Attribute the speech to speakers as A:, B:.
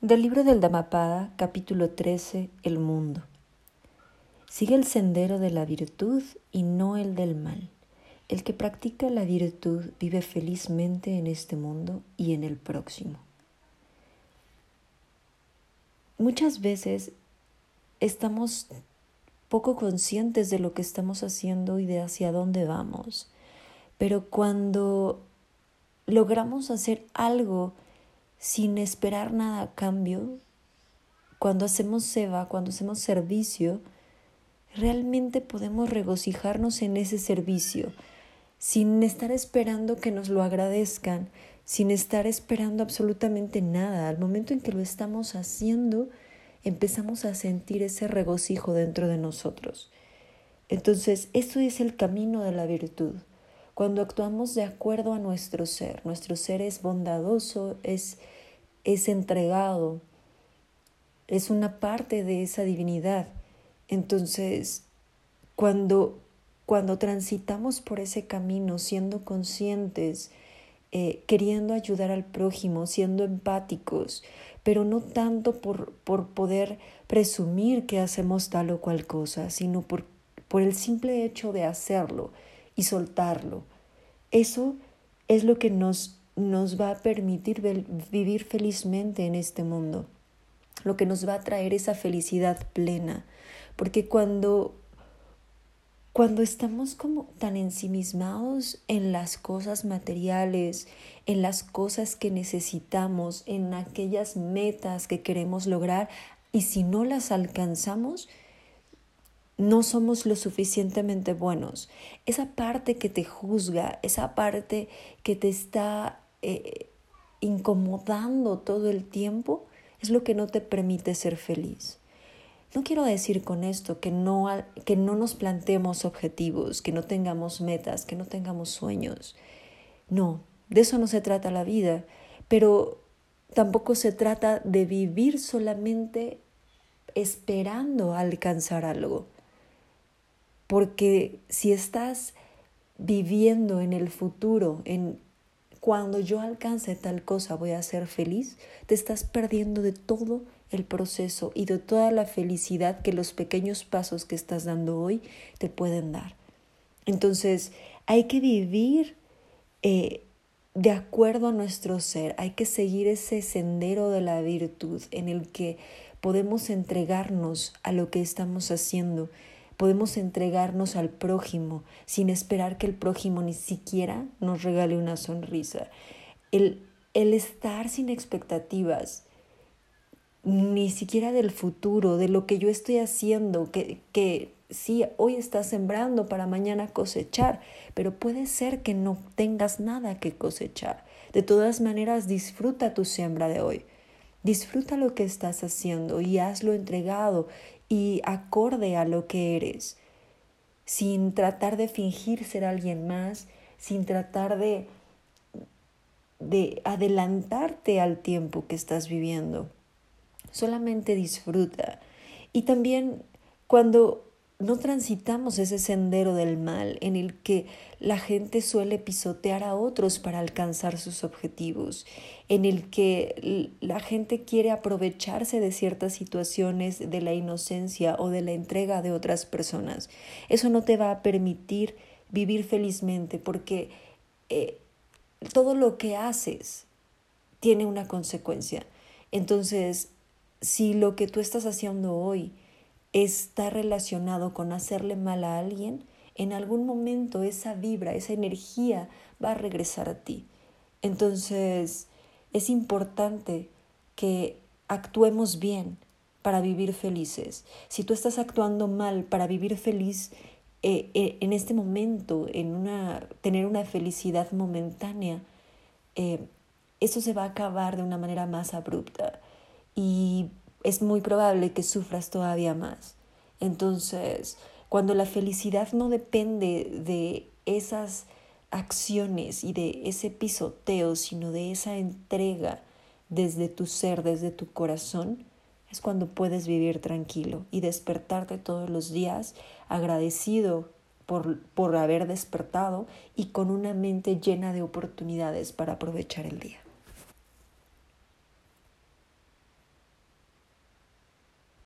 A: Del libro del Dhammapada, capítulo 13, El mundo. Sigue el sendero de la virtud y no el del mal. El que practica la virtud vive felizmente en este mundo y en el próximo. Muchas veces estamos poco conscientes de lo que estamos haciendo y de hacia dónde vamos, pero cuando logramos hacer algo sin esperar nada a cambio, cuando hacemos seva, cuando hacemos servicio, realmente podemos regocijarnos en ese servicio, sin estar esperando que nos lo agradezcan, sin estar esperando absolutamente nada. Al momento en que lo estamos haciendo, empezamos a sentir ese regocijo dentro de nosotros. Entonces, esto es el camino de la virtud. Cuando actuamos de acuerdo a nuestro ser, nuestro ser es bondadoso, es, es entregado, es una parte de esa divinidad. Entonces, cuando, cuando transitamos por ese camino, siendo conscientes, eh, queriendo ayudar al prójimo, siendo empáticos, pero no tanto por, por poder presumir que hacemos tal o cual cosa, sino por, por el simple hecho de hacerlo y soltarlo. Eso es lo que nos, nos va a permitir vivir felizmente en este mundo, lo que nos va a traer esa felicidad plena, porque cuando cuando estamos como tan ensimismados en las cosas materiales, en las cosas que necesitamos, en aquellas metas que queremos lograr, y si no las alcanzamos, no somos lo suficientemente buenos. Esa parte que te juzga, esa parte que te está eh, incomodando todo el tiempo, es lo que no te permite ser feliz. No quiero decir con esto que no, que no nos planteemos objetivos, que no tengamos metas, que no tengamos sueños. No, de eso no se trata la vida, pero tampoco se trata de vivir solamente esperando alcanzar algo. Porque si estás viviendo en el futuro, en cuando yo alcance tal cosa voy a ser feliz, te estás perdiendo de todo el proceso y de toda la felicidad que los pequeños pasos que estás dando hoy te pueden dar. Entonces, hay que vivir eh, de acuerdo a nuestro ser, hay que seguir ese sendero de la virtud en el que podemos entregarnos a lo que estamos haciendo Podemos entregarnos al prójimo sin esperar que el prójimo ni siquiera nos regale una sonrisa. El, estar sin expectativas, ni siquiera del futuro, de lo que yo estoy haciendo, que, que sí, hoy estás sembrando para mañana cosechar, pero puede ser que no tengas nada que cosechar. De todas maneras, disfruta tu siembra de hoy. Disfruta lo que estás haciendo y hazlo entregado y acorde a lo que eres, sin tratar de fingir ser alguien más, sin tratar de, de adelantarte al tiempo que estás viviendo. Solamente disfruta. Y también cuando no transitamos ese sendero del mal en el que la gente suele pisotear a otros para alcanzar sus objetivos, en el que la gente quiere aprovecharse de ciertas situaciones de la inocencia o de la entrega de otras personas. Eso no te va a permitir vivir felizmente porque eh, todo lo que haces tiene una consecuencia. Entonces, si lo que tú estás haciendo hoy está relacionado con hacerle mal a alguien, en algún momento esa vibra, esa energía va a regresar a ti. Entonces, es importante que actuemos bien para vivir felices. Si tú estás actuando mal para vivir feliz eh, eh, en este momento, en una, tener una felicidad momentánea, eh, eso se va a acabar de una manera más abrupta. Y es muy probable que sufras todavía más. Entonces, cuando la felicidad no depende de esas acciones y de ese pisoteo, sino de esa entrega desde tu ser, desde tu corazón, es cuando puedes vivir tranquilo y despertarte todos los días agradecido por, por haber despertado y con una mente llena de oportunidades para aprovechar el día.